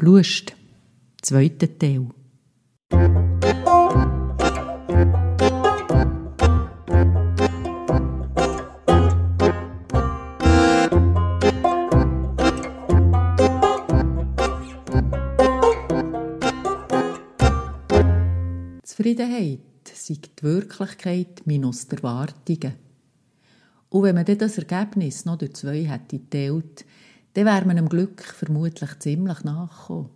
Blust, zweiter Teil. Zufriedenheit sei die Wirklichkeit minus die Erwartungen. Und wenn man das Ergebnis noch durch zwei hätte geteilt, dann wäre man dem Glück vermutlich ziemlich nachgekommen.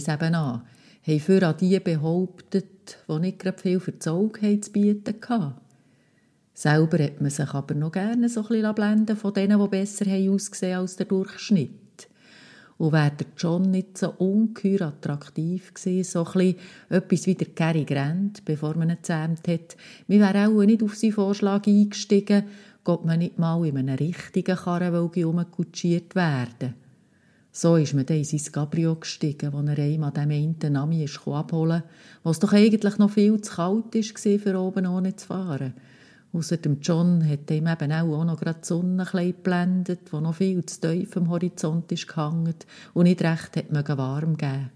Es eben an. Haben für an die behauptet, die nicht gerade viel das Auge zu bieten hatten. Selber hat man sich aber noch gerne so ein bisschen blenden von denen, die besser haben ausgesehen als der Durchschnitt. Und wäre der John nicht so ungeheuer attraktiv gewesen, so ein etwas wie der Cary Grant, bevor man ihn gezähmt hat, wir wären auch nicht auf seinen Vorschlag eingestiegen, geht man nicht mal in einem richtigen Karrenwagen umkutschiert werden. So ist man dann in sein Cabrio gestiegen, wo er einem an dem einen Nami abholen wo es doch eigentlich noch viel zu kalt war, für oben ohne zu fahren. Außer dem John hat ihm eben auch noch gerade die Sonne geblendet, wo noch viel zu tief am Horizont ist gehangen und nicht recht hat warm gegeben.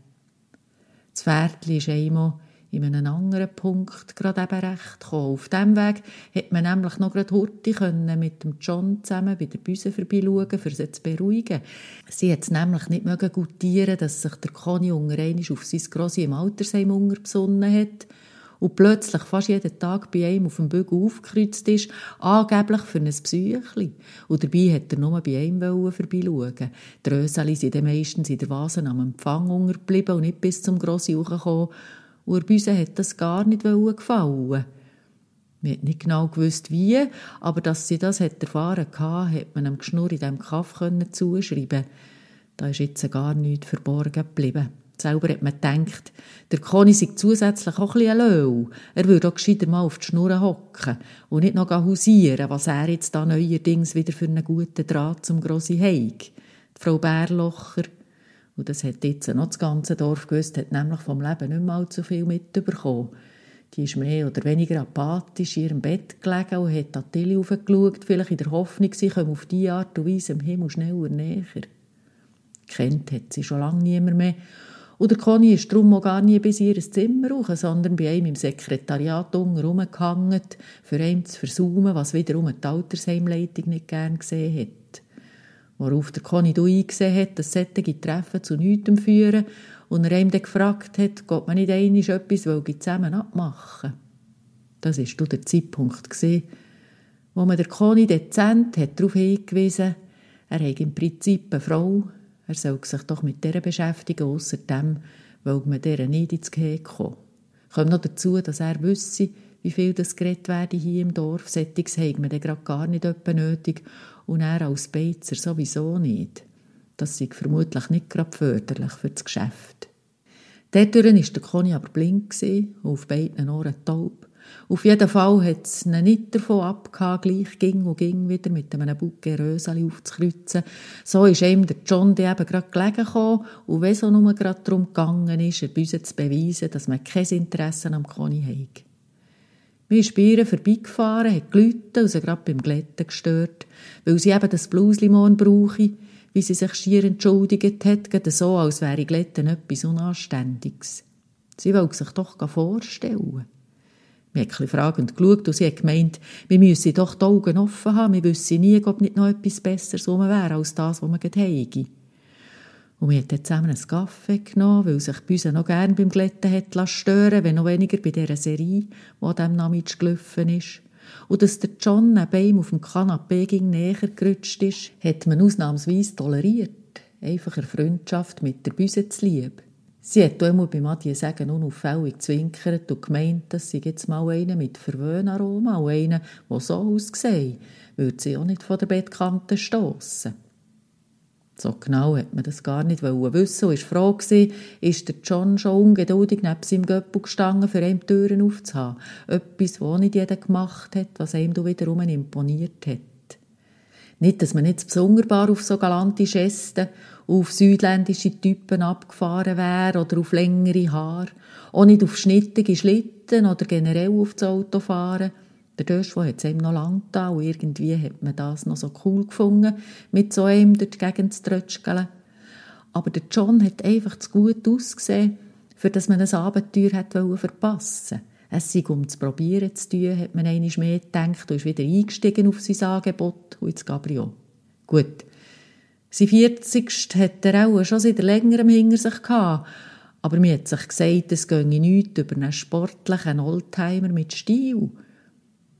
Das Pferdchen ist einmal in einem anderen Punkt gerade eben recht gekommen. Auf diesem Weg hat man nämlich noch gerade Hurti können mit dem John zusammen bei der Büse vorbeischauen, um sie zu beruhigen. Sie hat es nämlich nicht mögen gutieren, dass sich der Conny unter auf sein Grossi im Altersheim besonnen hat und plötzlich fast jeden Tag bei einem auf dem Bügel aufgekreuzt ist, angeblich für ein Psychli. Und dabei hat er nur bei einem vorbeischauen. Die Röseli sind meistens in der Vase am Empfang untergeblieben und nicht bis zum Grossi hochgekommen. Uns hat das gar nicht gefallen. Man hat nicht genau gewusst, wie, aber dass sie das hat erfahren hatte, hat man dem Geschnurr in diesem Kaff zuschreiben Da ist jetzt gar nichts verborgen geblieben. Selber hat man gedacht, der Conny sei zusätzlich auch ein Löw. Er würde auch gescheiter mal auf die Schnur hocken und nicht noch hausieren, was er jetzt da neuerdings wieder für einen guten Draht zum Grossi Heig. Die Frau Bärlocher, und das hat jetzt noch das ganze Dorf gewusst, hat nämlich vom Leben nicht mal zu viel mitbekommen. Die ist mehr oder weniger apathisch in ihrem Bett gelegen und hat an die Tilly hochgeschaut, vielleicht in der Hoffnung, sie komme auf diese Art und Weise im Himmel schneller näher. Kennt hat sie schon lange niemand mehr und der Conny ist darum auch gar nie bis ihr Zimmer rauf, sondern bei ihm im Sekretariat rumgehangen, für ihn zu versaumen, was wiederum die Altersheimleitung nicht gern gesehen hat. Worauf der Conny eingesehen hat, dass solche Treffen zu nichts führen und er ihm dann gefragt hat, ob man nicht einmal etwas zusammen abmachen Das war der Zeitpunkt, wo man der Conny dezent hat darauf hingewiesen er habe im Prinzip eine Frau, er soll sich doch mit der beschäftigen, außer dem, weil man dieser nicht ins Gehege kommt. Kommt noch dazu, dass er wüsste, wie viel das geredet werde hier im Dorf. Sättiges hat man gerade gar nicht nötig und er als Beizer sowieso nicht. Das sei vermutlich nicht gerade förderlich für das Geschäft. Dadurch war der Conny aber blind und auf beiden Ohren taub. Auf jeden Fall hat es ihn nicht davon abgehauen, gleich ging und ging wieder mit einem Bouquet aufzukreuzen. So ist ihm der John die eben gerade gelegen gekommen und wenn so nur gerade darum gegangen ist, ein Büse zu beweisen, dass man kein Interesse am Conny hat. Wir sind ihr vorbeigefahren, hat geläutet und sie gerade beim Glätten gestört, weil sie eben das Bluslimon brauche, wie sie sich schier entschuldigt hat, gerade so, als wäre Glätten etwas Unanständiges. Sie wollte sich doch vorstellen. Wir haben ein fragend geschaut und sie hat gemeint, wir müssen doch die Augen offen haben, wir wissen nie, ob nicht noch etwas Besseres rum wäre, als das, was wir gerade haben. Und wir haben dann zusammen einen Kaffee genommen, weil sich uns noch gerne beim Glätten hat stören wenn noch weniger bei dieser Serie, die an diesem Nachmittag gelaufen ist. Und dass der John neben ihm auf dem Kanapee ging näher gerutscht ist, hat man ausnahmsweise toleriert. Einfach eine Freundschaft mit der Büse zu lieb. Sie hat einmal bei Mathieu sagen unauffällig zwinkert und gemeint, dass sie jetzt mal einen mit Verwöhnaroma und einen, der so aussieht, würde sie auch nicht von der Bettkante stossen. So genau hat man das gar nicht wissen und war froh gewesen, ist der John schon ungeduldig neben seinem Göppel gestanden, für ihm die Türen aufzuhaben. Etwas, was nicht jeder gemacht hat, was ihm wiederum imponiert hat. Nicht, dass man jetzt besonderbar auf so galante Gesten, auf südländische Typen abgefahren wäre oder auf längere Haare, auch nicht auf schnittige Schlitten oder generell auf das Auto fahren – der Döschwo hat es ihm noch lang da und irgendwie hat man das noch so cool gefunden, mit so einem durch die Gegend zu trötschkeln. Aber der John hat einfach zu gut ausgesehen, für dass man ein Abenteuer hat verpassen Es sei um zu probieren zu tun, hat man einmal mehr gedacht und ist wieder eingestiegen auf sein Angebot und ins Gabriel. Gut, sein 40. hat er auch schon seit längerem hinter sich gehabt, aber mir hat sich gesagt, es gehe nichts über einen sportlichen Oldtimer mit Stil.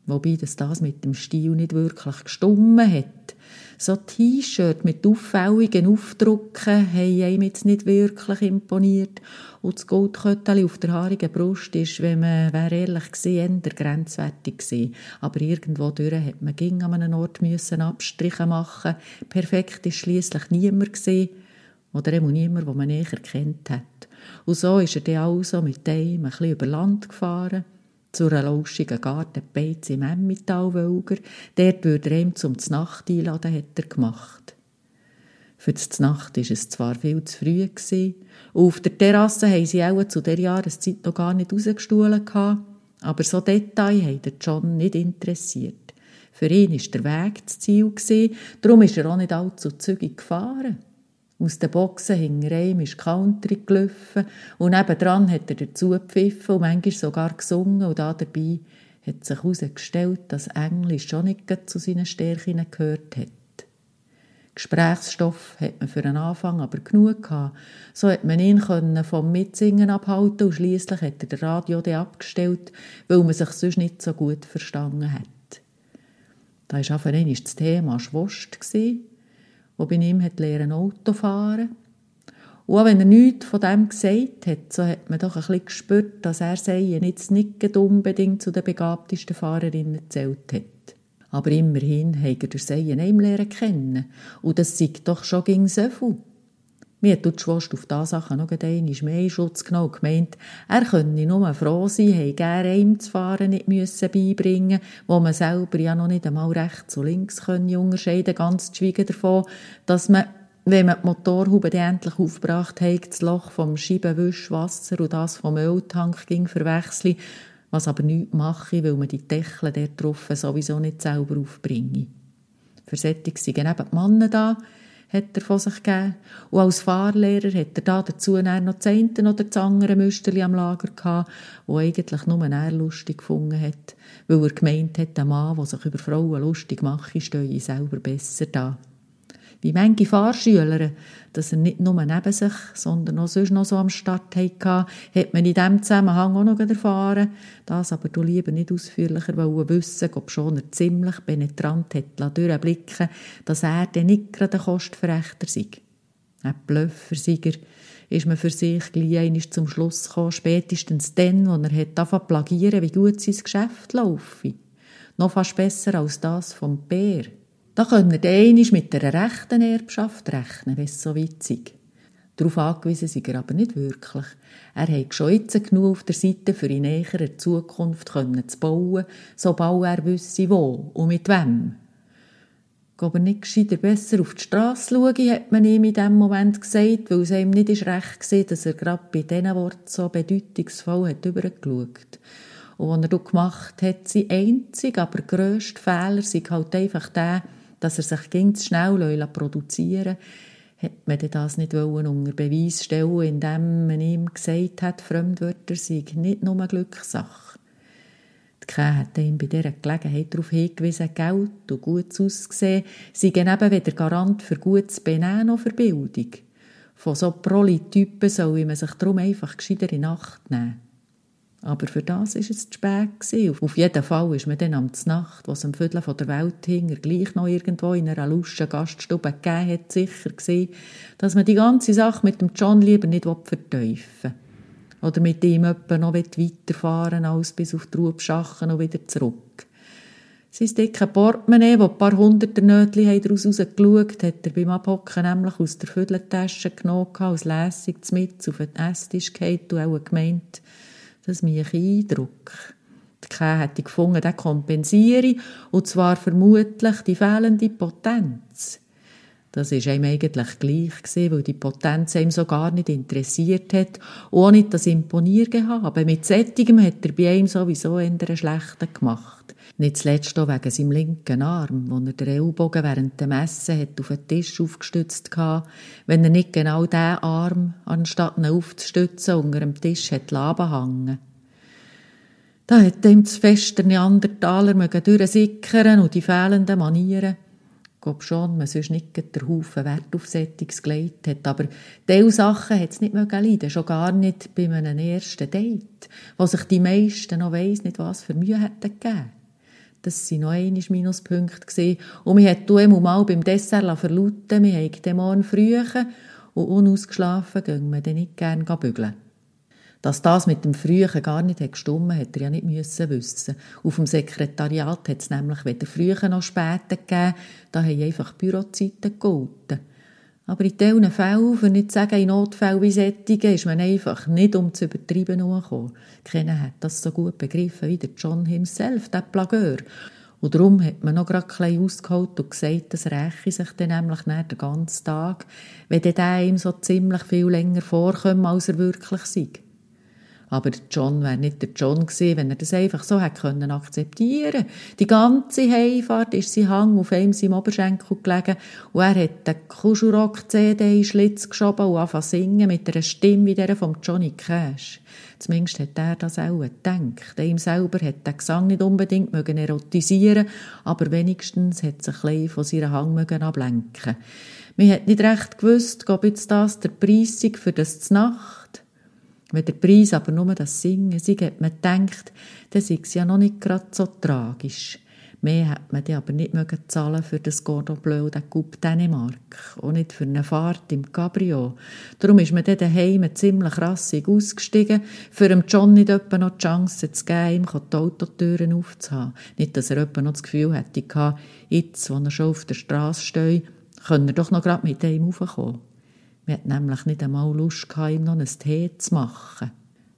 Wobei das, das mit dem Stil nicht wirklich gestummen hat. So T-Shirt mit auffälligen Aufdrucken haben einem jetzt nicht wirklich imponiert. Und das Goldkötteli auf der haarigen Brust ist, wenn man, wäre ehrlich gesehen, eher grenzwertig gewesen. Aber irgendwo durch hat man ging an einem Ort müssen Abstriche machen. Perfekt ist schliesslich niemand gesehen. Oder eben niemand, den man näher kennt hat. Und so ist er dann also mit dem ein bisschen über Land gefahren zu einer lauschigen Gartenbeiz im Emmentalwölger. Dort würde er ihm zum Znacht einladen, hat er gemacht. Für die Znacht war es zwar viel zu früh. Gewesen, auf der Terrasse haben sie auch zu der Jahreszeit noch gar nicht rausgestohlen, aber so Details haben der John nicht interessiert. Für ihn war der Weg das Ziel, gewesen, darum ist er auch nicht allzu zügig gefahren. Aus den Boxen hinter ihm ist Country gelaufen und nebendran hat er dazu gepfiffen und manchmal sogar gesungen und da dabei hat sich herausgestellt, dass Englisch schon nicht zu seinen Stärken gehört hat. Gesprächsstoff hat man für einen Anfang aber genug gehabt. So hat man ihn vom Mitsingen abhalten und schließlich hat er das Radio abgestellt, weil man sich sonst nicht so gut verstanden hat. Da war auf einmal das Thema Schwost wo bei ihm hat lernen Auto fahren. Und auch wenn er nichts von dem gesagt hat, so hat man doch ein bisschen gespürt, dass er Seien jetzt nicht unbedingt zu den begabtesten Fahrerinnen gezählt hat. Aber immerhin hat er durch Seien einem lernen kennen. Und das sieht doch schon gegen so viel. Mir hat die Schwester auf diese Sache noch einmal mehr Schutz genommen gemeint, er könne nur froh sein, hätte gerne zu fahren nicht müssen beibringen wo man selber ja noch nicht einmal rechts und links können unterscheiden ganz zu schweigen davon, dass man wenn man die Motorhaube endlich aufgebracht hat, das Loch vom Scheibenwischwasser und das vom Öltank ging verwechseln, was aber nichts mache, weil man die Deckel dort drauf sowieso nicht selber aufbringe. Für solche sind eben die Männer da, hat er von sich gegeben. Und als Fahrlehrer hat er da dazu noch das eine oder das andere Müsterli am Lager gehabt, wo eigentlich nur er lustig gefunden hat, weil er gemeint hat, der Mann, der sich über Frauen lustig macht, stehe selber besser da wie manche Fahrschüler, dass er nicht nur neben sich, sondern auch sonst noch so am Start hatte, hat man in diesem Zusammenhang auch noch erfahren. Das aber du lieber nicht ausführlicher wissen, ob schon er ziemlich penetrant hat durchblicken dass er dann nicht gerade ein Kostverächter sei. Ein Blöffer ist man für sich gleich zum Schluss gekommen, spätestens dann, als er hat angefangen plagieren, wie gut sein Geschäft laufe. Noch fast besser als das vom Bär. Da können wir einmal mit einer rechten Erbschaft rechnen, wenn es so ist. Darauf angewiesen sind er aber nicht wirklich. Er hat schon jetzt genug auf der Seite, für in näherer Zukunft zu bauen, sobald er wisse, wo und mit wem. Aber nicht gescheiter besser auf die Straße schauen, hat man ihm in diesem Moment gesagt, weil es ihm nicht recht war, dass er gerade bei diesen Worten so bedeutungsvoll hat übergeschaut. Und was er gemacht hat, sein einzig, aber grösster Fehler sei halt einfach der, dass er sich ganz schnell produzieren hat man das nicht unter Beweis stellen indem man ihm gesagt hat, Fremdwörter seien nicht nur eine Glückssache. Die Kää hat ihm bei dieser Gelegenheit darauf hingewiesen, Geld und gutes Aussehen seien eben weder Garant für gutes Benehmen noch für Bildung. Von so Proli-Typen soll man sich darum einfach gescheiter in Acht nehmen. Aber für das war es zu spät. Auf jeden Fall ist man dann am Nacht, was am Viertel von der Welt hing, gleich noch irgendwo in einer lustigen Gaststube gegeben hat, sicher gewesen, dass man die ganze Sache mit dem John lieber nicht verteufeln will. Oder mit ihm etwa noch weiterfahren als bis auf die Rubschachen und wieder zurück. Sein dicke Portemonnaie, wo ein paar hunderte Nötchen daraus rausgeschaut hat er beim Abhocken nämlich aus der Vierteltasche genommen, als lässig mit auf den Esstisch gehalten und auch gemeint, das mich Eindruck. Die Käse hätte ich gefunden, den kompensiere und zwar vermutlich die fehlende Potenz. Das ist ihm eigentlich gleich weil die Potenz ihm so gar nicht interessiert hat, ohne das Imponiergehabe. Mit Sättigem hat er bei ihm sowieso eher einen schlechten gemacht. Nicht zuletzt auch wegen seinem linken Arm, wo er den Ellbogen während dem Essen hat auf den Tisch aufgestützt hatte, wenn er nicht genau diesen Arm, anstatt ihn aufzustützen, unter dem Tisch hat laben hängen. Da hat ihm das feste Neandertaler durchsickern und die fehlenden Manieren glaube schon, man sonst nicht den Haufen Wert auf Settings gelegt hat. Aber diese Sachen hat es nicht leiden schon gar nicht bei einem ersten Date, wo sich die meisten noch weiss nicht, was für Mühe hätten gegeben. Das waren noch einmal Minuspunkte. Gewesen. Und wir hat immer mal beim Dessert verlauten, wir haben den Morgen früh und unausgeschlafen gehen wir dann nicht gerne bügeln. Dass das mit dem Frühen gar nicht hat, hätte er ja nicht müssen wissen. Auf dem Sekretariat hat es nämlich weder früher noch später gegeben, da haben einfach Bürozeiten gegolten. Aber in diesen Fällen, für nicht zu sagen in Notfällen wie Sättigen, ist man einfach nicht um zu übertreiben gekommen. Keiner hat das so gut begriffen wie der John himself, der Plageur. Und darum hat man noch gerade ein ausgeholt und gesagt, das räche sich dann nämlich nach den ganzen Tag, wenn der ihm so ziemlich viel länger vorkommt, als er wirklich sei. Aber John wäre nicht der John gewesen, wenn er das einfach so hätte können akzeptieren Die ganze Heimfahrt ist sein Hang auf einem seinem Oberschenkel gelegen und er hat den Kuschelrock-CD in Schlitz geschoben und angefangen singen mit einer Stimme wie der von Johnny Cash. Zumindest hat er das auch gedacht. Ihm selber hat der Gesang nicht unbedingt mögen erotisieren, aber wenigstens hat sich ein bisschen von seiner Hang mögen ablenken. Man hat nicht recht gewusst, ob jetzt das der Preis für das Nacht wenn der Preis aber nur das Singen sei, hat man gedacht, dann sei es ja noch nicht gerade so tragisch. Mehr hat man dann aber nicht mögen zahlen für das Cordon Bleu de Coupe Dänemark. Auch nicht für eine Fahrt im Cabrio. Darum ist man dann daheim ziemlich rassig ausgestiegen, für John nicht noch die Chance zu geben, ihm die Autotüren aufzuhaben. Nicht, dass er noch das Gefühl hätte, jetzt, wo er schon auf der Straße steht, könne er doch noch gerade mit ihm raufkommen. Wir hatten nämlich nicht einmal Lust, ihm noch einen Tee zu machen.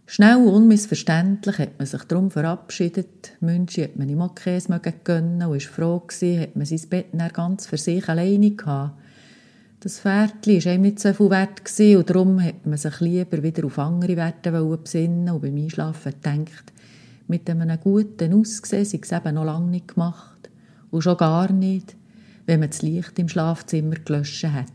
Schnell und unmissverständlich hat man sich darum verabschiedet. Münchi hat man ihm auch Käse gönnen und war froh gewesen, hat man sein Bett dann ganz für sich alleine gehabt. Das Pferdchen war ihm nicht so viel wert gewesen, und darum hat man sich lieber wieder auf andere Werte besinnen und beim Einschlafen gedacht, mit einem guten Aussehen sei es eben noch lange nicht gemacht. Und schon gar nicht, wenn man das Licht im Schlafzimmer gelöscht hat.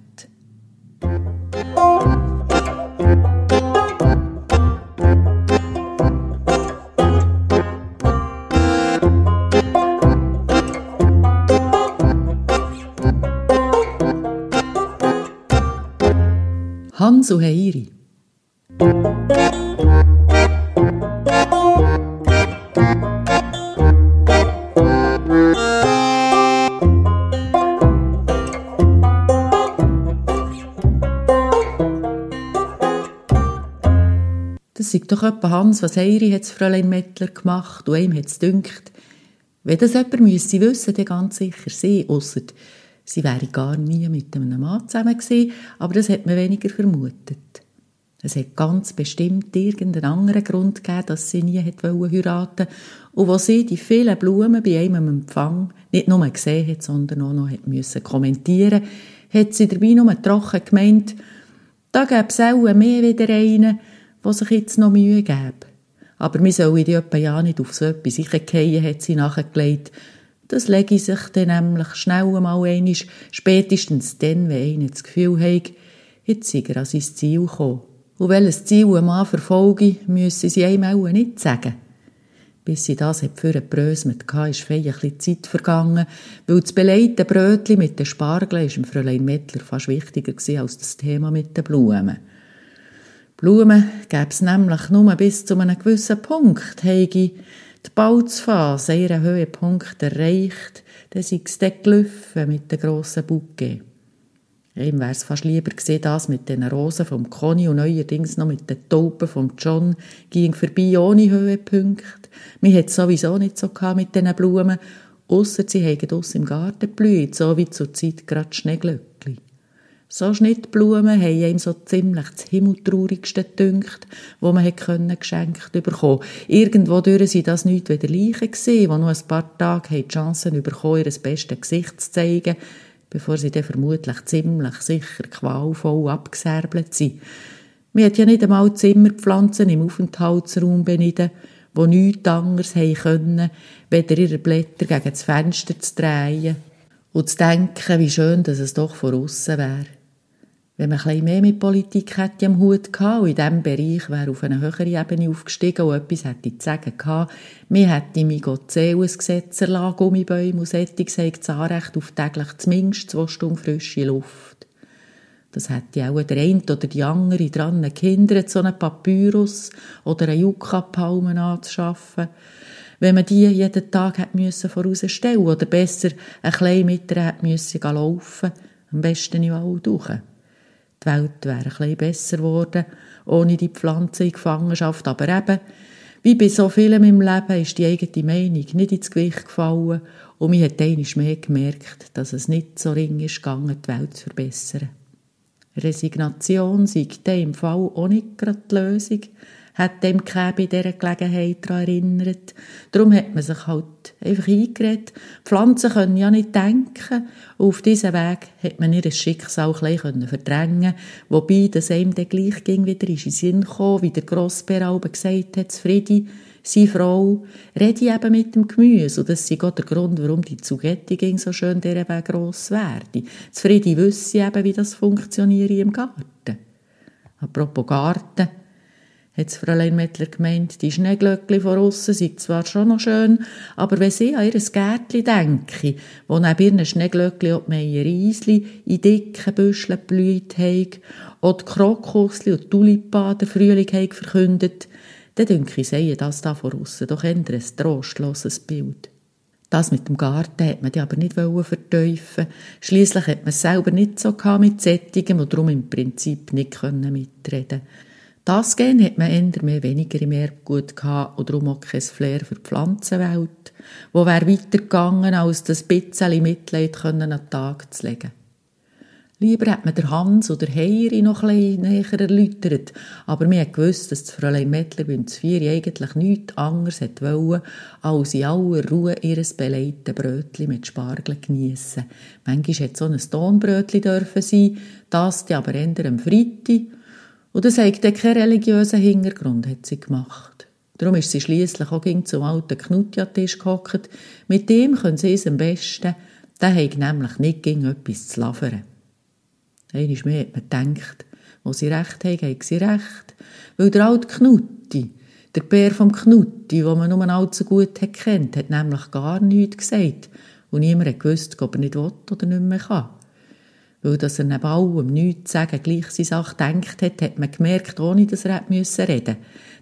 Hans Heiri. Doch etwa Hans, was Heiri hat Fräulein Mettler gemacht und ihm hat es dünkt, wenn das jemand müsse wissen, dann ganz sicher sie, ausser Sie wäre gar nie mit einem Mann zusammen gewesen, aber das hat man weniger vermutet. Es hat ganz bestimmt irgendeinen anderen Grund gegeben, dass sie nie hat heiraten. Und wo sie die vielen Blumen bei einem Empfang nicht nur gesehen hat, sondern auch noch hat kommentieren, hat sie dabei nur trocken gemeint, da gäbe es auch mehr wieder einen, der sich jetzt noch Mühe gäbe. Aber wir sollen die ja nicht auf so etwas sichergehen, hat sie nachgelegt, das lege ich sich dann nämlich schnell einmal einmal, spätestens dann, wenn einer das Gefühl hat, jetzt sei er an sein Ziel gekommen. Und welches Ziel ein Mann verfolge, müssen sie einem auch nicht sagen. Bis sie das hat für gebröselt hatte, ist fein ein Zeit vergangen, weil das beleite Brötchen mit den Spargeln ist dem Fräulein Mettler fast wichtiger als das Thema mit den Blumen. Blumen gäbe es nämlich nur bis zu einem gewissen Punkt. Hege die Balzphase ihren Höhepunkt erreicht, dann sei es dann gelaufen mit den grossen Bouquet. Ihm wäre es fast lieber gesehen, das mit den Rosen vom Conny und neuerdings noch mit den Tauben vom John ging vorbei ohne Höhepunkt. Wir hat sowieso nicht so mit diesen Blumen, ausser sie haben aus im Garten geblüht, so wie zur Zeit gerade Schneeglöckli. So Schnittblumen haben ihm so ziemlich das Himmeltraurigste gedünkt, wo man können geschenkt bekommen. Irgendwo durch sind das nicht wieder Leichen gewesen, die noch ein paar Tage die Chance bekommen, ihr bestes Gesicht zu zeigen, bevor sie dann vermutlich ziemlich sicher qualvoll abgesärbelt sind. Man hat ja nicht einmal Zimmerpflanzen im Aufenthaltsraum beniden, wo nichts anderes haben können, weder ihre Blätter gegen das Fenster zu drehen und zu denken, wie schön dass es doch von außen wäre. Wenn man ein mehr mit Politik hätte am Hut gehabt und in diesem Bereich wäre auf eine höhere Ebene aufgestiegen und etwas hätte zu sagen gehabt, mir hätte mich Gott ein Gesetz erlassen, Gummibäume und Sättig sei das Anrecht auf täglich zumindest zwei Stunden frische Luft. Das hätte auch der eine oder die andere daran gehindert, so einen Papyrus oder eine Yucca-Palme anzuschaffen, wenn man die jeden Tag hätte müssen vorausstellen oder besser ein klein mit hätte müssen laufen, am besten in Wald durch. Die Welt wäre ein bisschen besser geworden, ohne die Pflanze in Gefangenschaft. Aber eben, wie bei so vielem im Leben ist die eigene Meinung nicht ins Gewicht gefallen und mir hat einmal mehr gemerkt, dass es nicht so ring ist gegangen, die Welt zu verbessern. Resignation sei im Fall auch nicht gerade die Lösung, hat dem bei dieser Gelegenheit daran erinnert. Darum hat man sich halt einfach eingeredet. Pflanzen können ja nicht denken. Und auf diesem Weg hat man ihr Schicksal ein verdrängen Wobei das einem dann gleich ging wieder in den Sinn kam, wie der Grossbär gesagt hat, Friedi, seine Frau, rede eben mit dem Gemüse. Und das ist auch der Grund, warum die Zugetti so schön dieser Weg gross werde. Friedi wüsste eben, wie das funktioniert im Garten. Apropos Garten, hat das Fräulein Mettler gemeint, die Schneeglöckli von aussen sind zwar schon noch schön, aber wenn sie an ihr Gärtchen denke, wo neben ihren Schneeglöckli auch die Meiereisli in dicken Büscheln geblüht haben, oder die Krokusli und die Tulipa den Frühling haben verkündet, dann denke ich, sehe das da von aussen doch eher ein trostloses Bild. Das mit dem Garten hat man aber nicht verteufeln Schließlich hat man es selber nicht so mit Sättigem und darum im Prinzip nicht mitreden das Gen hat man eher mehr weniger im Erbgut gehabt und darum auch kein Flair für die Pflanzenwelt, wo wäre weitergegangen, als das bisschen Mitleid an den Tag zu legen. Lieber hat man der Hans oder Heiri noch ein näher erläutert, aber mir hat gewusst, dass das Fräulein Mettler beim Zvieri eigentlich nichts anderes wollte, als in aller Ruhe ihr beleidigtes Brötchen mit Spargel geniessen. Manchmal hätte so ein Tonbrötchen dürfen sein, das aber eher am Freitag und das hat keinen religiösen Hintergrund, hat sie gemacht. Darum ist sie schließlich auch zum alten Knutja-Tisch gehockt. Mit dem können sie es am besten. Der hat nämlich nicht gegen etwas zu lavern. Einmal mehr hat man gedacht, wo sie recht haben, haben sie recht. Weil der alte Knutti, der Bär vom Knutti, den man nur allzu gut kennt, hat nämlich gar nichts gesagt. Und niemand hat gewusst, ob er nicht will oder nicht mehr kann. Weil dass er neben allem nichts zu sagen gleich seine Sache gedacht hat, hat man gemerkt, ohne dass er reden musste.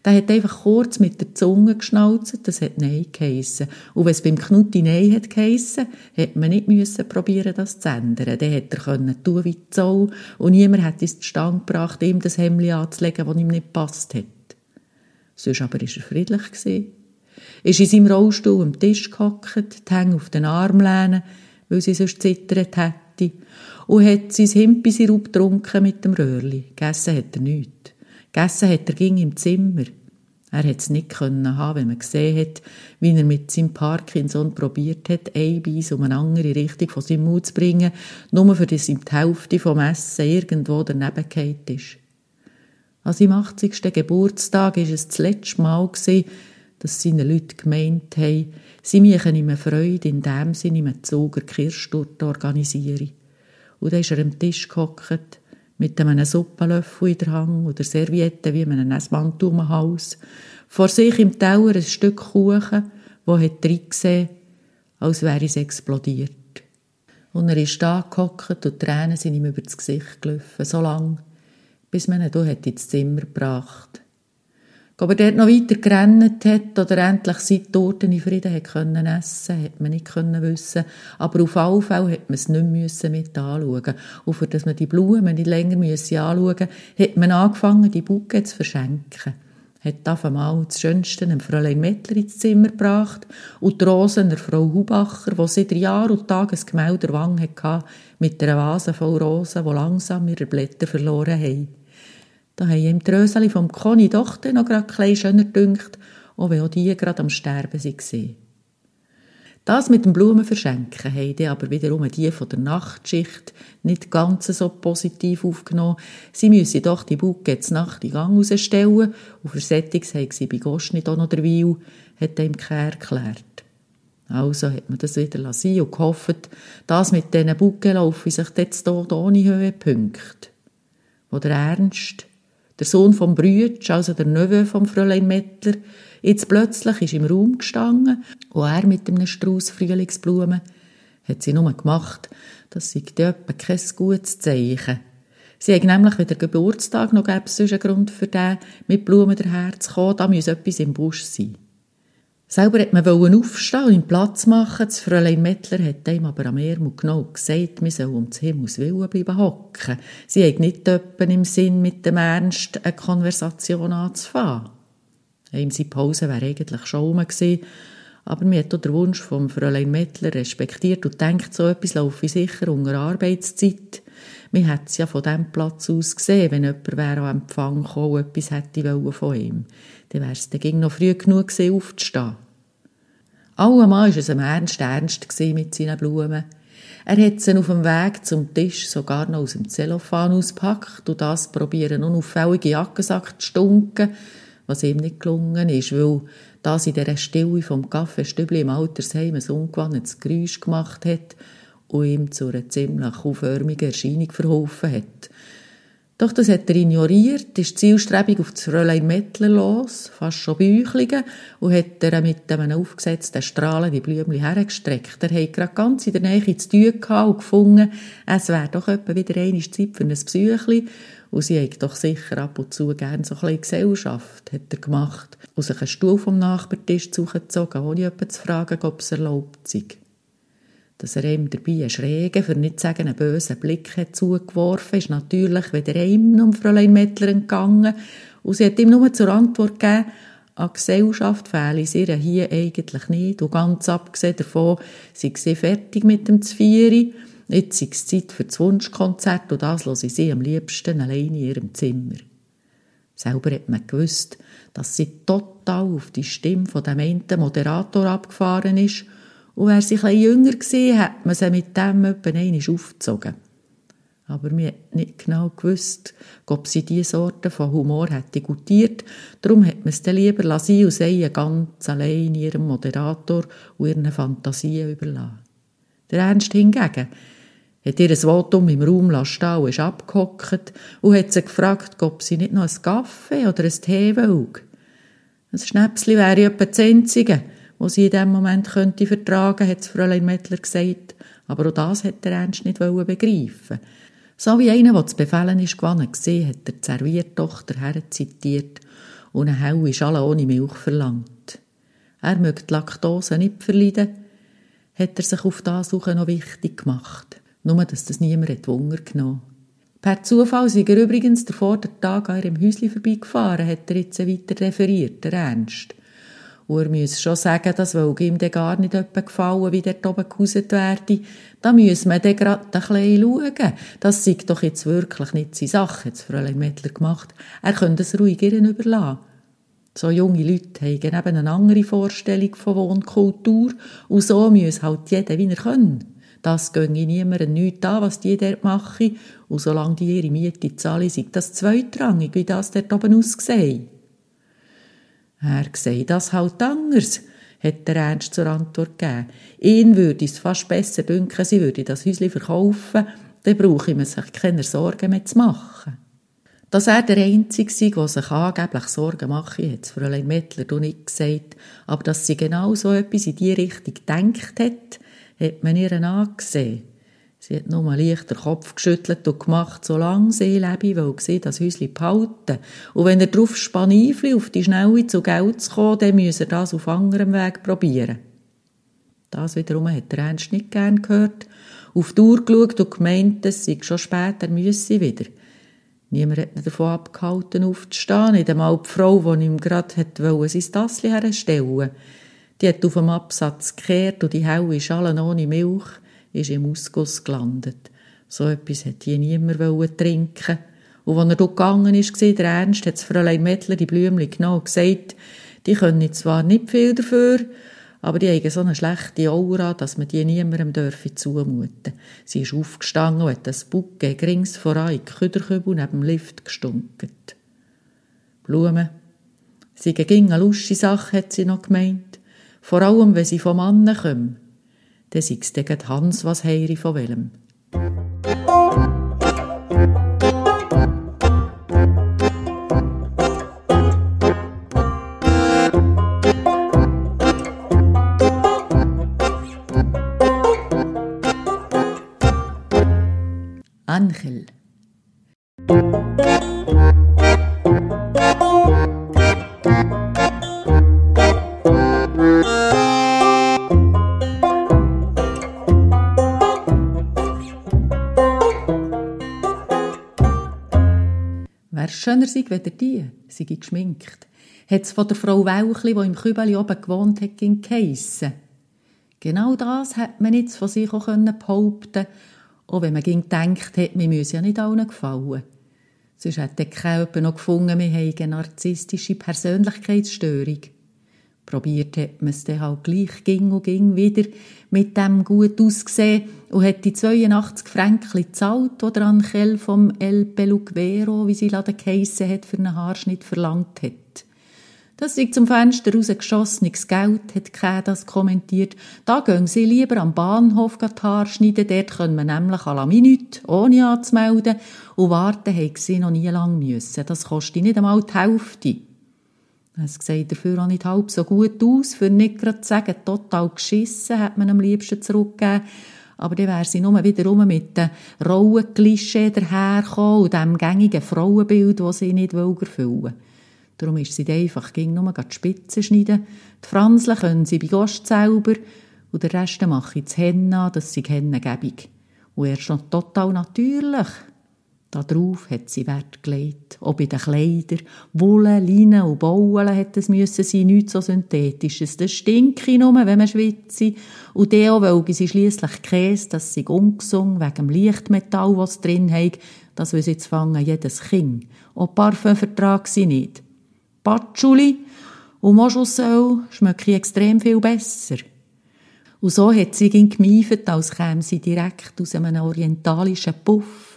Der hat einfach kurz mit der Zunge geschnauzt, das hat Nein geheissen. Und wenn es beim Knutti Nein hat geheissen, hat man nicht müssen probieren, das zu ändern. Dann hat er können tun wie Zoll und niemand hat es zustande gebracht, ihm das Hemd anzulegen, das ihm nicht passt hat. Sonst aber war er friedlich. Gewesen. Ist in seinem Rollstuhl am Tisch gehockt, die Hänge auf den Arm lehnen, weil sie sonst zittert hätte und hat sein Himbeersirup getrunken mit dem Röhrli. Gegessen hat er nichts. Gegessen hat er ging im Zimmer. Er hat es nicht können haben, wenn man gesehen hat, wie er mit seinem Parkinson probiert hat, ein Beis um eine andere Richtung von seinem Mund zu bringen, nur für dass ihm die Hälfte vom Essen irgendwo daneben gefallen ist. An seinem 80. Geburtstag war es das letzte Mal, dass seine Leute gemeint haben, sie machen ihm eine Freude, indem sie ihm einen Zuger Kirschtorte organisieren. Und dann ist er am Tisch gehockt, mit einem Suppenlöffel in der Hand oder Serviette wie einem Essmantel um den Hals. Vor sich im Teller ein Stück Kuchen, wo hat gesehen, als wäre es explodiert. Und er ist da gehockt und Tränen sind ihm über das Gesicht gelaufen, so lang, bis man ihn hier ins Zimmer gebracht ob er dort noch weiter gerannt hat oder endlich seine Torten in Frieden hat können essen hat man nicht können wissen. Aber auf alle Fälle hat man es nicht müssen mit anschauen. Und für dass man die Blumen nicht länger anschauen hat man angefangen, die Bucke zu verschenken. Hat auf einmal das Schönste einem Fräulein Mettler ins Zimmer gebracht und die Rosen der Frau Hubacher, die seit Jahr und Tag ein Gemälde der Wange hatte, mit einer Vase voll Rosen, die langsam ihre Blätter verloren haben. Da haben ihm die Röseli vom Conny doch noch gerade ein schöner gedünkt, auch wenn auch die gerade am Sterben waren. Das mit dem Blumenverschenken haben die aber wiederum die von der Nachtschicht nicht ganz so positiv aufgenommen. Sie müssen doch die Bucke jetzt Nacht in Gang rausstellen und für Settings haben sie bei Gosch nicht auch noch der Weil, hat er ihm erklärt. Also hat man das wieder lassen und gehofft, dass mit diesen Bucke laufe sich jetzt hier ohne Höhepunkte. Wo der Ernst der Sohn vom Brütsch, also der Neveu vom Fräulein Mettler, jetzt plötzlich ist im Raum gestanden und er mit einem Strauß Frühlingsblumen hat sie nur gemacht, das sei etwa kein gutes Zeichen. Sie hat nämlich wieder Geburtstag, noch gäbe es einen Grund für den, mit Blumen daherzukommen, da muss etwas im Busch sein. Selber hat man aufstehen und ihm Platz machen. Das Fräulein Mettler hat ihm aber am genommen und gesagt, wir sollen um des Himmels Willen bleiben hocken. Sie hat nicht öppen im Sinn, mit dem Ernst eine Konversation anzufangen. Ihm seine Pause wäre eigentlich schon rum gewesen, aber mir hat auch der Wunsch vom Fräulein Mettler respektiert und denkt, so etwas laufe sicher unter Arbeitszeit. Wir hätten es ja von diesem Platz aus gesehen, wenn jemand wäre am Empfang gekommen und etwas hätte von ihm dann wäre es dann noch früh genug gewesen, aufzustehen. Allemal war es am Ernst ernst mit seinen Blumen. Er hat sie auf dem Weg zum Tisch sogar noch aus dem Zellophan auspackt und das probieren, unauffällige Jackensack zu stunken, was ihm nicht gelungen ist, weil das in dieser Stille vom Kaffeestübli im Altersheim ein ungewandtes Geräusch gemacht hat und ihm zu einer ziemlich auförmigen Erscheinung verholfen hat. Doch das hat er ignoriert, ist zielstrebig auf das Fräulein Mettler los, fast schon bäuchligen, und hat er mit einem aufgesetzten Strahlen die Blümchen hergestreckt. Er hat gerade ganz in der Nähe zu tun gehabt und gefunden, es wäre doch etwa wieder eine Zeit für ein Psychli, und sie hat doch sicher ab und zu gern so ein bisschen Gesellschaft, hat er gemacht, und sich einen Stuhl vom Nachbartisch zugezogen, ohne jemanden zu fragen, ob es erlaubt sei dass er ihm dabei einen schrägen, für nicht zu sagen einen bösen Blick hat zugeworfen ist. Natürlich wieder ihm um Fräulein Mettler entgangen. Und sie hat ihm nur zur Antwort gegeben, an Gesellschaft fehle es ihr hier eigentlich nicht. Und ganz abgesehen davon sei sie fertig mit dem Zvieri, jetzt sei es Zeit für das Wunschkonzert und das höre sie am liebsten allein in ihrem Zimmer. Selber hat man gewusst, dass sie total auf die Stimme von dem einen Moderator abgefahren ist und wäre sie etwas jünger gewesen, hätte man sie mit dem etwa aufgezogen. Aber mir hat nicht genau gewusst, ob sie diese Sorte von Humor hätte gutiert. Darum hat man es lieber lassen und sie ganz allein ihrem Moderator und ihren Fantasien überlassen. Der Ernst hingegen hat ihr ein Votum im Raum stehen und ist abgehockt und hat sie gefragt, ob sie nicht noch einen Kaffee oder einen Tee will. Ein Schnäpsli wäre etwa das Einzige was sie in diesem Moment könnte vertragen, hat Fräulein Mettler gesagt. Aber auch das hat der Ernst nicht begreifen So wie einer, der zu befehlen ist, gewonnen gesehen, hat er die Serviertochter herzitiert und eine helle Schale ohne Milch verlangt. Er möchte die Laktose nicht verleiden, hat er sich auf das Suche noch wichtig gemacht. Nur, dass das niemand hat Wunder genommen Per Zufall sei er übrigens der Vordertag an ihrem Häuschen vorbeigefahren, hat er jetzt weiter referiert, der Ernst. Und er müsse schon sagen, das will ihm gar nicht gefallen, wie dort oben gehauset werde. Da müsse man dann gerade ein bisschen schauen. Das sei doch jetzt wirklich nicht seine Sache, hat Fräulein Mettler gemacht. Er könnte es ruhig ihren überlassen. So junge Leute haben eben eine andere Vorstellung von Wohnkultur und so muss halt jeder, wie er kann. Das ginge niemandem nichts an, was die dort machen und solange die ihre Miete zahlen, sei das zweitrangig, wie das dort oben aussieht. Er sehe das halt anders, hat der Ernst zur Antwort gegeben. Ihn würde es fast besser dünken, sie würde das Häuschen verkaufen, dann brauche man sich keine Sorgen mehr zu machen. Dass er der Einzige sei, der sich angeblich Sorgen mache, hat Fräulein Mettler nicht gesagt, aber dass sie genau so etwas in die Richtung gedacht hat, hat man ihr angesehen. Sie hat nur leicht den Kopf geschüttelt und gemacht, solange sie lebe, weil sie das Häuschen behalten. Und wenn er drauf Spanifli auf die Schnelle zu Geld zu kommen, dann müsse er das auf anderem Weg probieren. Das wiederum hat der Ernst nicht gern gehört. Auf die Uhr geschaut und gemeint, es sei schon spät, er müsse wieder. Niemand hat ihn davon abgehalten, aufzustehen. Nicht einmal die Frau, die ihm gerade sein Tassli herstellen wollte. Die hat auf dem Absatz gekehrt und die helle Schale ohne Milch ist im Ausguss gelandet. So etwas hat hier niemand trinken Und als er dort gegangen ist, der Ernst, hat Fräulein Mettler die Blümchen genommen und gesagt, die können zwar nicht viel dafür, aber die haben so eine schlechte Aura, dass man die niemandem dürfe zumuten. Sie ist aufgestanden und hat das Bucke rings voran in Küderkübel neben dem Lift gestunket. Blumen. Sie ging eine lustige Sache, hat sie noch gemeint. Vor allem, wenn sie vom Mann kommen. Dann sei es dann Hans, was heiri von welchem. Schöner sei, weder die, sei geschminkt. Hat es von der Frau Welchli, die im Kübeli oben gewohnt hat, geheissen. Genau das hat man jetzt von sich auch behaupten auch wenn man gedacht hat, wir müssen ja nicht allen gefallen. Sonst hätte keiner noch gefunden, wir haben eine narzisstische Persönlichkeitsstörung. Probiert hat man es dann halt gleich, ging und ging wieder mit dem gut ausgesehen und hat die 82 Franken gezahlt, die der Angel vom El Peluquero, wie sie laden geheissen hat, für einen Haarschnitt verlangt hat. Das ist zum Fenster rausgeschossenes Geld, hat Käh das kommentiert. Da gehen sie lieber am Bahnhof die Haare schneiden, dort können wir nämlich à la Minute, ohne anzumelden. Und warten haben sie noch nie lang müssen. Das kostet nicht einmal die Hälfte. Es sieht dafür auch nicht halb so gut aus, für nicht gerade zu sagen, total geschissen, hat man am liebsten zurückgegeben. Aber dann wäre sie nur wiederum mit den Rollenklischee dahergekommen und dem gängigen Frauenbild, das sie nicht erfüllen will. Darum ist sie einfach, ging nur die Spitzen schneiden. Die Franseln können sie bei Gast selber und den Rest mache ich zu Henna, das sie Hennengebung. Und erst noch total natürlich. Darauf hat sie Wert gelegt. Auch bei den Kleidern. Wolle, Leinen und Bauen hat es müssen sein, nichts so Synthetisches. Das stinke nur, wenn man schwitze. Und der auch, weil sie schliesslich Käse, dass sie ungesungen wegen dem Lichtmetall, was drin hat, das will sie jetzt fangen, jedes Kind. Auch Parfum vertrag sie nicht. Patchouli und Moschusöl schmecke extrem viel besser. Und so hat sie gemiefert, als käme sie direkt aus einem orientalischen Puff.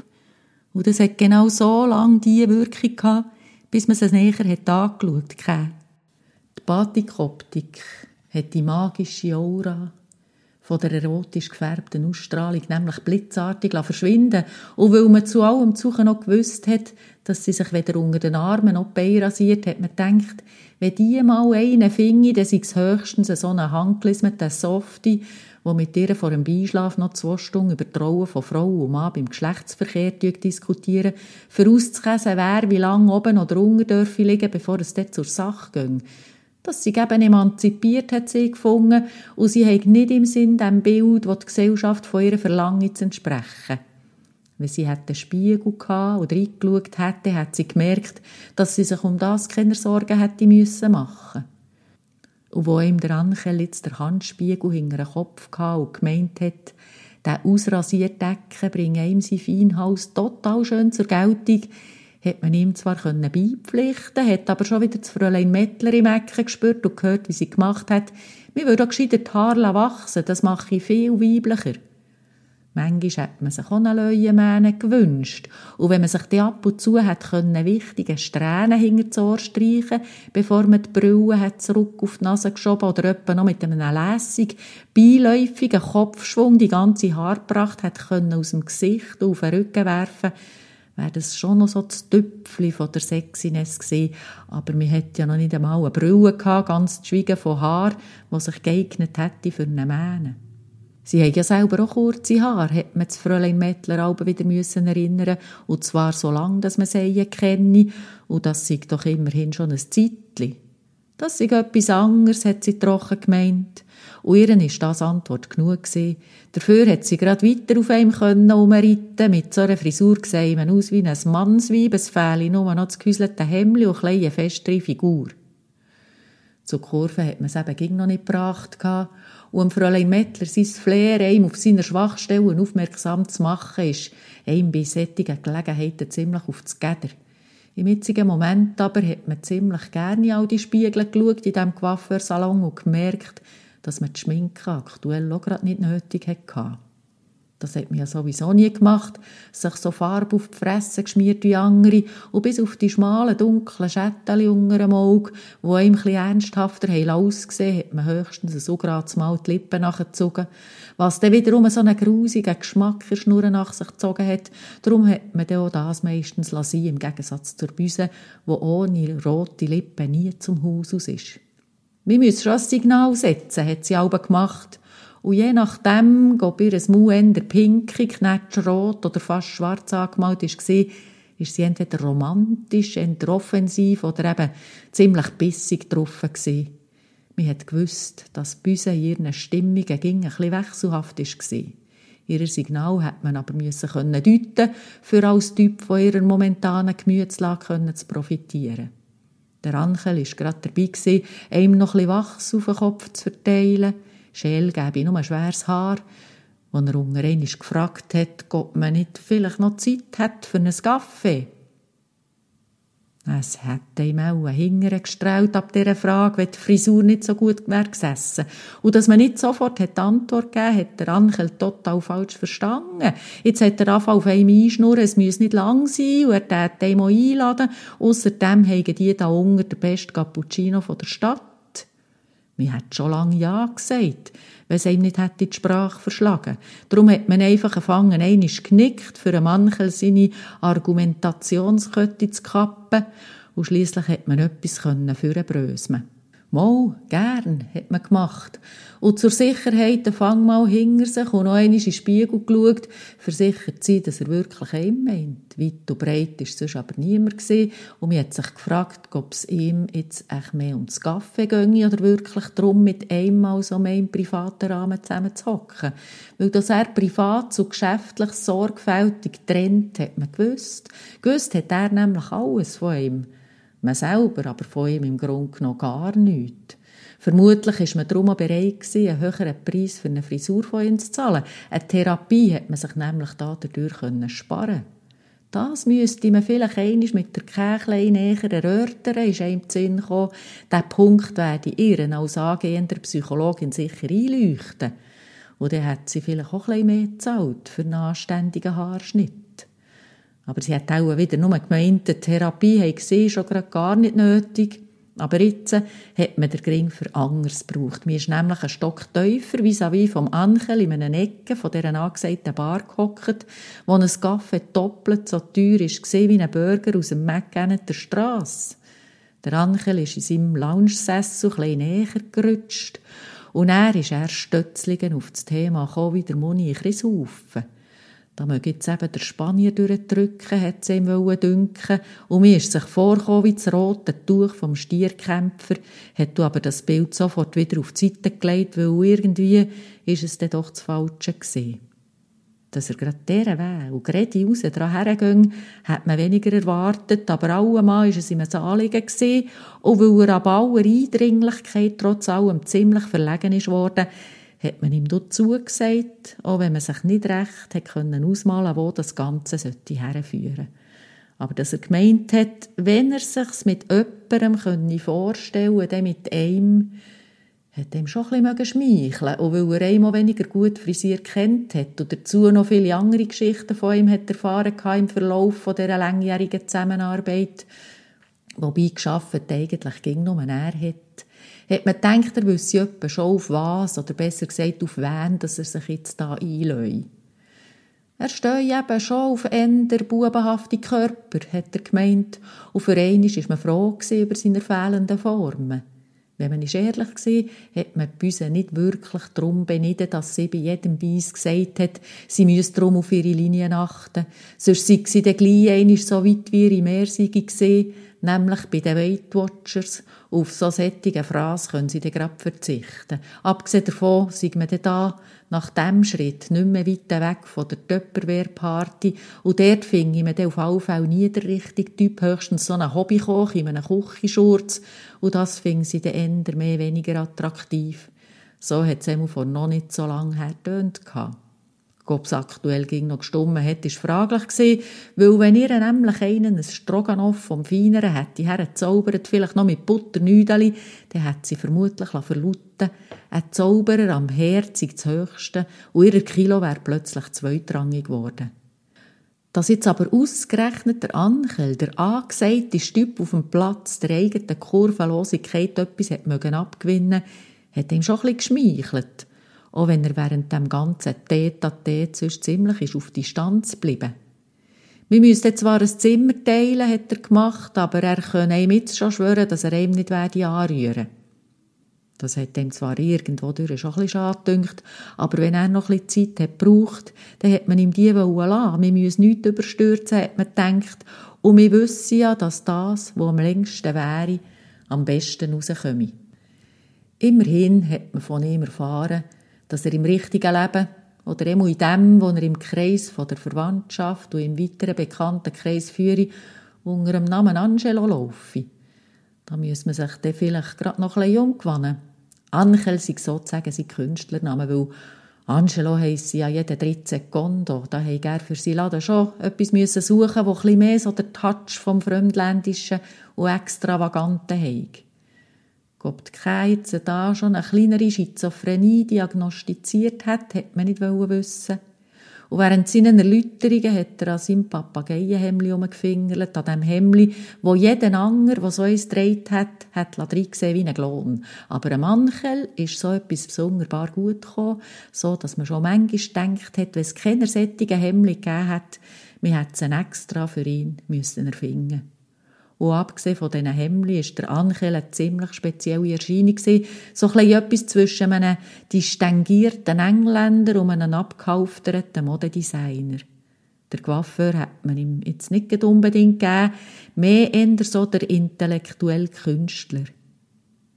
Und das hat genau so lange diese Wirkung gehabt, bis man es näher hat angeschaut hat. Die Batikoptik hat die magische Aura von der erotisch gefärbten Ausstrahlung nämlich blitzartig verschwinden Und weil man zu allem Suchen noch gewusst hat, dass sie sich weder unter den Armen noch Bein rasiert, hat man gedacht, wenn die mal einen finde, dann sei es höchstens so ein Handlis mit der Softie, wo mit ihr vor dem Beischlaf noch zwei Stunden über die Rolle von Frau und Mann beim Geschlechtsverkehr diskutieren, vorauszukäsen, wer wie lange oben oder unten dürfe liegen, bevor es dort zur Sache ging. Dass sie eben emanzipiert hat sie gefunden und sie hat nicht im Sinn dem Bild, das die Gesellschaft von ihr verlangt, zu entsprechen. Wenn sie einen Spiegel gehabt oder reingeschaut hätte, hat sie gemerkt, dass sie sich um das keine Sorgen hätte müssen. Und wo ihm der Ankel jetzt der Handspiegel hinter den Kopf hatte und gemeint hat, der ausrasierte Decke bringe ihm sein Feinhaus total schön zur Geltung, hat man ihm zwar beipflichten hat aber schon wieder das Fräulein Mettler im Ecken gespürt und gehört, wie sie gemacht hat, mir würde auch gescheiter die Haare wachsen, das mache ich viel weiblicher. Manchmal hat man sich auch eine Leuenmähne gewünscht. Und wenn man sich die ab und zu hat können, wichtige Strähnen hinter das Ohr streichen, bevor man die Brille hat zurück auf die Nase geschoben oder etwa noch mit einem lässig, beiläufigen Kopfschwung die ganze Haarpracht hat können aus dem Gesicht auf den Rücken werfen, wäre das schon noch so das Tüpfchen von der Sexiness gewesen. Aber man hätte ja noch nicht einmal eine Brille gehabt, ganz zu schweigen von Haar, die sich geeignet hätte für eine Mähne. Sie haben ja selber auch kurze Haare, hat man das Fräulein Mettler aber wieder müssen erinnern und zwar so lange, dass man sie kenne und das sei doch immerhin schon ein Zeitchen. Das sei etwas anderes, hat sie trocken gemeint. Und ihr war das Antwort genug. Gewesen. Dafür hat sie gerade weiter auf ihm können umreiten. Mit so einer Frisur sah man aus wie ein Mannsweib. Es fehle nur noch das gehäuselte Hemdli und eine festere Figur. Zur Kurve hat man es eben noch nicht gebracht. Und Fräulein Mettler sein Flair, ihm auf seine Schwachstellen aufmerksam zu machen, ist ihm bei solchen Gelegenheiten ziemlich auf das Geder. Im jetzigen Moment aber hat man ziemlich gerne all die Spiegel geschaut in diesem Coiffeursalon und gemerkt, dass man die Schminke aktuell auch gerade nicht nötig hatte. Das hat man ja sowieso nie gemacht, sich so Farbe auf die Fresse geschmiert wie andere und bis auf die schmalen, dunklen Schättel unter dem Auge, die einem ein ernsthafter ausgesehen hat man höchstens so gerade mal die Lippen nachgezogen, was dann wiederum so einen grusigen Geschmack in Schnur nach sich gezogen hat. Darum hat man dann auch das meistens lassen, im Gegensatz zur Büse, wo ohne rote Lippen nie zum Haus aus ist. Wir müssen schon ein Signal setzen, hat sie aber gemacht. Und je nachdem, ob ihr ein Mau eher pinkig, knetschrot oder fast schwarz angemalt war, ist sie entweder romantisch, eher offensiv oder eben ziemlich bissig getroffen gewesen. Man hat gewusst, dass Büse in ihren Stimmungen ging ein bisschen wechselhaft war. Ihr Signal hat man aber müssen können deuten, für als Typ von ihrer momentanen Gemütslage zu profitieren. Der Ankel war gerade dabei, gewesen, ihm noch ein Wachs auf den Kopf zu verteilen. Schell gebe ihm nur ein schweres Haar. Als er unter gefragt hat, ob man nicht vielleicht noch Zeit hat für einen Kaffee. Es hätte ihm auch Hingere gestrahlt ab dieser Frage, wenn die Frisur nicht so gut wäre gesessen. Und dass man nicht sofort hat Antwort gegeben hat der Angel total falsch verstanden. Jetzt hat er angefangen auf einem einschnurren, es müsse nicht lang sein, und er täte ihn einladen. Außerdem haben die da unten den besten Cappuccino von der Stadt. Man hat schon lange Ja gesagt, wenn es ihm nicht hätte die Sprache verschlagen. Darum hat man einfach angefangen, einmal genickt, für einen Manchel seine Argumentationskette zu kappen. Und schliesslich hat man etwas vorbröseln Mal, gern, hat man gemacht. Und zur Sicherheit den Fang mal hinter sich und noch einmal in den Spiegel geschaut, versichert zu dass er wirklich einen meint. Weit und breit war sonst aber niemand gewesen. Und man hat sich gefragt, ob es ihm jetzt echt mehr ums Kaffee ginge oder wirklich darum, mit einmal so mehr im privaten Rahmen zusammen zu hocken. Weil dass er privat so geschäftlich sorgfältig trennt, hat man gewusst. Gewusst hat er nämlich alles von ihm. Man selber aber von ihm im Grunde genommen gar nichts. Vermutlich ist man darum auch bereit einen höheren Preis für eine Frisur von ihm zu zahlen. Eine Therapie hat man sich nämlich dadurch sparen das müsste man vielleicht einmal mit der Kächlein näher erörtern, ist einem zu Sinn gekommen. Diesen Punkt werde Ihren als angehender Psychologin sicher einleuchten. Und dann hat sie vielleicht auch ein bisschen mehr gezahlt für einen anständigen Haarschnitt. Aber sie hat auch wieder nur gemeint, die Therapie habe sie schon gar nicht nötig. Aber jetzt hat man den Gring für anders gebraucht. Mir ist nämlich ein Stock tiefer vis-à-vis vom Ankel in einer Ecke von dieser angesagten Bar gehockt, wo ein Kaffee doppelt so teuer ist wie ein Burger aus dem McGann der Strasse. Der Ankel ist in seinem Lounge-Sessel ein näher gerutscht und er ist erst stötzligen auf das Thema gekommen, wie der Moni Chrishaufen. Da möge jetzt eben der Spanier durchdrücken, hat es ihm dünken Und mir ist sich vorgekommen wie das rote Tuch vom Stierkämpfer, hat du aber das Bild sofort wieder auf die Seite gelegt, weil irgendwie ist es dann doch das Falsche gewesen. Dass er gerade dieser Weg und gerade raus dran herging, hat man weniger erwartet, aber allemal war es ihm ein Anliegen gewesen. Und weil er ab aller Eindringlichkeit trotz allem ziemlich verlegen ist worden, hat man ihm dazu gesagt, auch wenn man sich nicht recht hat können ausmalen wo das Ganze sollte herführen. Aber dass er gemeint hat, wenn er sich mit jemandem vorstellen könnte, dann mit einem, hat ihm schon ein bisschen schmeicheln Und weil er einmal weniger gut frisiert kennt hat. Und dazu noch viele andere Geschichten von ihm hat erfahren im Verlauf von dieser langjährigen Zusammenarbeit, wobei geschafft eigentlich ging nur er hat, hat man gedacht, er wüsste etwa schon auf was, oder besser gesagt auf wen, dass er sich jetzt da einlässt. Er stehe eben schon auf eher bubenhafte Körper, hat er gemeint, und für einmal war man froh über seine fehlenden Formen. Wenn man ist ehrlich war, hat man die Büse nicht wirklich darum beneidet, dass sie bei jedem Weiss gesagt hat, sie müsse darum auf ihre Linien achten. Sonst sei sie dann gleich einmal so weit wie ihre Meersäge gesehen, nämlich bei den Weight Watchers. Auf so sättige Phrasen können sie dann gerade verzichten. Abgesehen davon sind wir dann da, nach diesem Schritt, nicht mehr weit weg von der Töpperwehrparty. Und dort finde ich mir dann auf alle Fälle nie der richtige Typ, höchstens so einen Hobbykoch in einem Küchenschurz. Und das finde sie dann eher mehr weniger attraktiv. So hat es vor noch nicht so lange her getönt. Ob es aktuell ging noch gestummen hat, ist fraglich gewesen, weil wenn ihr nämlich einen ein Stroganoff vom Feineren hätte hergezaubert, vielleicht noch mit Butternüdeli, dann hätte sie vermutlich verlauten ein Zauberer am Herzig das Höchste und ihr Kilo wäre plötzlich zweitrangig geworden. Dass jetzt aber ausgerechnet der Ankel, der angesagte Stück auf dem Platz der eigenen Kurvenlosigkeit etwas hat mögen abgewinnen, hat ihm schon ein bisschen geschmeichelt auch wenn er während dem ganzen Tete Tät sonst ziemlich ist auf Distanz geblieben. Wir müssten zwar ein Zimmer teilen, hat er gemacht, aber er könne ihm jetzt schon schwören, dass er ihm nicht werde anrühren Das hat ihm zwar irgendwo durch schon ein bisschen schade gedünkt, aber wenn er noch ein bisschen Zeit hat gebraucht, dann hat man ihm die lassen. Wir müssen nichts überstürzen, hat man gedacht. Und wir wissen ja, dass das, was am längsten wäre, am besten rauskomme. Immerhin hat man von ihm erfahren, dass er im richtigen Leben oder immer in dem, wo er im Kreis von der Verwandtschaft und im weiteren bekannten Kreis führe, unter dem Namen Angelo laufe. Da muss man sich dann vielleicht gerade noch ein bisschen umgewannen. Angel sei sozusagen sein Künstlername, weil Angelo heisst ja jeden dritten Sekondo. Da habe er für seinen Laden schon etwas suchen, wo ein bisschen mehr so der Touch vom Fremdländischen und Extravaganten hat ob die Keize da schon eine kleinere Schizophrenie diagnostiziert hat, hat man nicht wissen. Und während seinen Erläuterungen hat er an seinem Papageienhemli herumgefingert, an dem Hemli, wo jeden Anger, der so eins gedreht hat, hat gesehen wie ein Glon. Aber einem Manchel ist so etwas sonderbar gut gekommen, so dass man schon manchmal gedacht hat, wenn es keine sättigen Hemli gegeben hat, wir hätten es extra für ihn müssen erfinden und abgesehen von diesen Hemli ist der Ankel eine ziemlich spezielle Erscheinung. So etwas zwischen einem distinguierten Engländer und einem abgehalfterten Modedesigner. Der Coiffeur hat man ihm jetzt nicht unbedingt gegeben, mehr eher so der intellektuelle Künstler.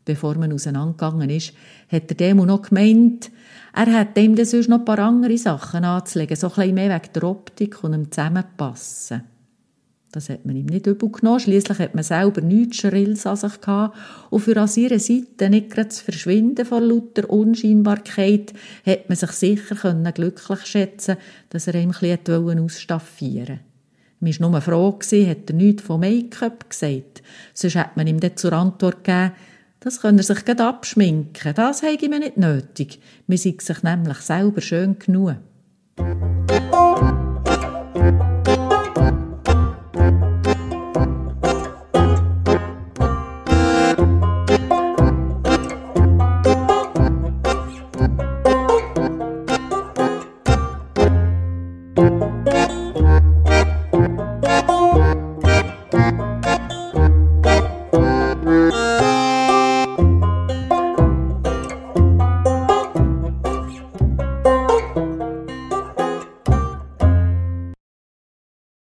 Bevor man auseinandergegangen ist, hat der Demo noch gemeint, er hätte ihm sonst noch ein paar andere Sachen anzulegen, so ein bisschen mehr wegen der Optik und dem Zusammenpassen. Das hat man ihm nicht übel genommen. Schliesslich hat man selber nichts Schrills an sich gehabt. Und für an seiner Seite nicht gerade zu verschwinden von lauter Unscheinbarkeit, hat man sich sicher können glücklich schätzen dass er ihm bisschen ausstaffieren wollte. Man war nur froh, gewesen, hat er nichts von Make-up gesagt. Sonst hat man ihm dann zur Antwort gegeben, das könne er sich gerade abschminken. Das habe mir nicht nötig. Man sei sich nämlich selber schön genug.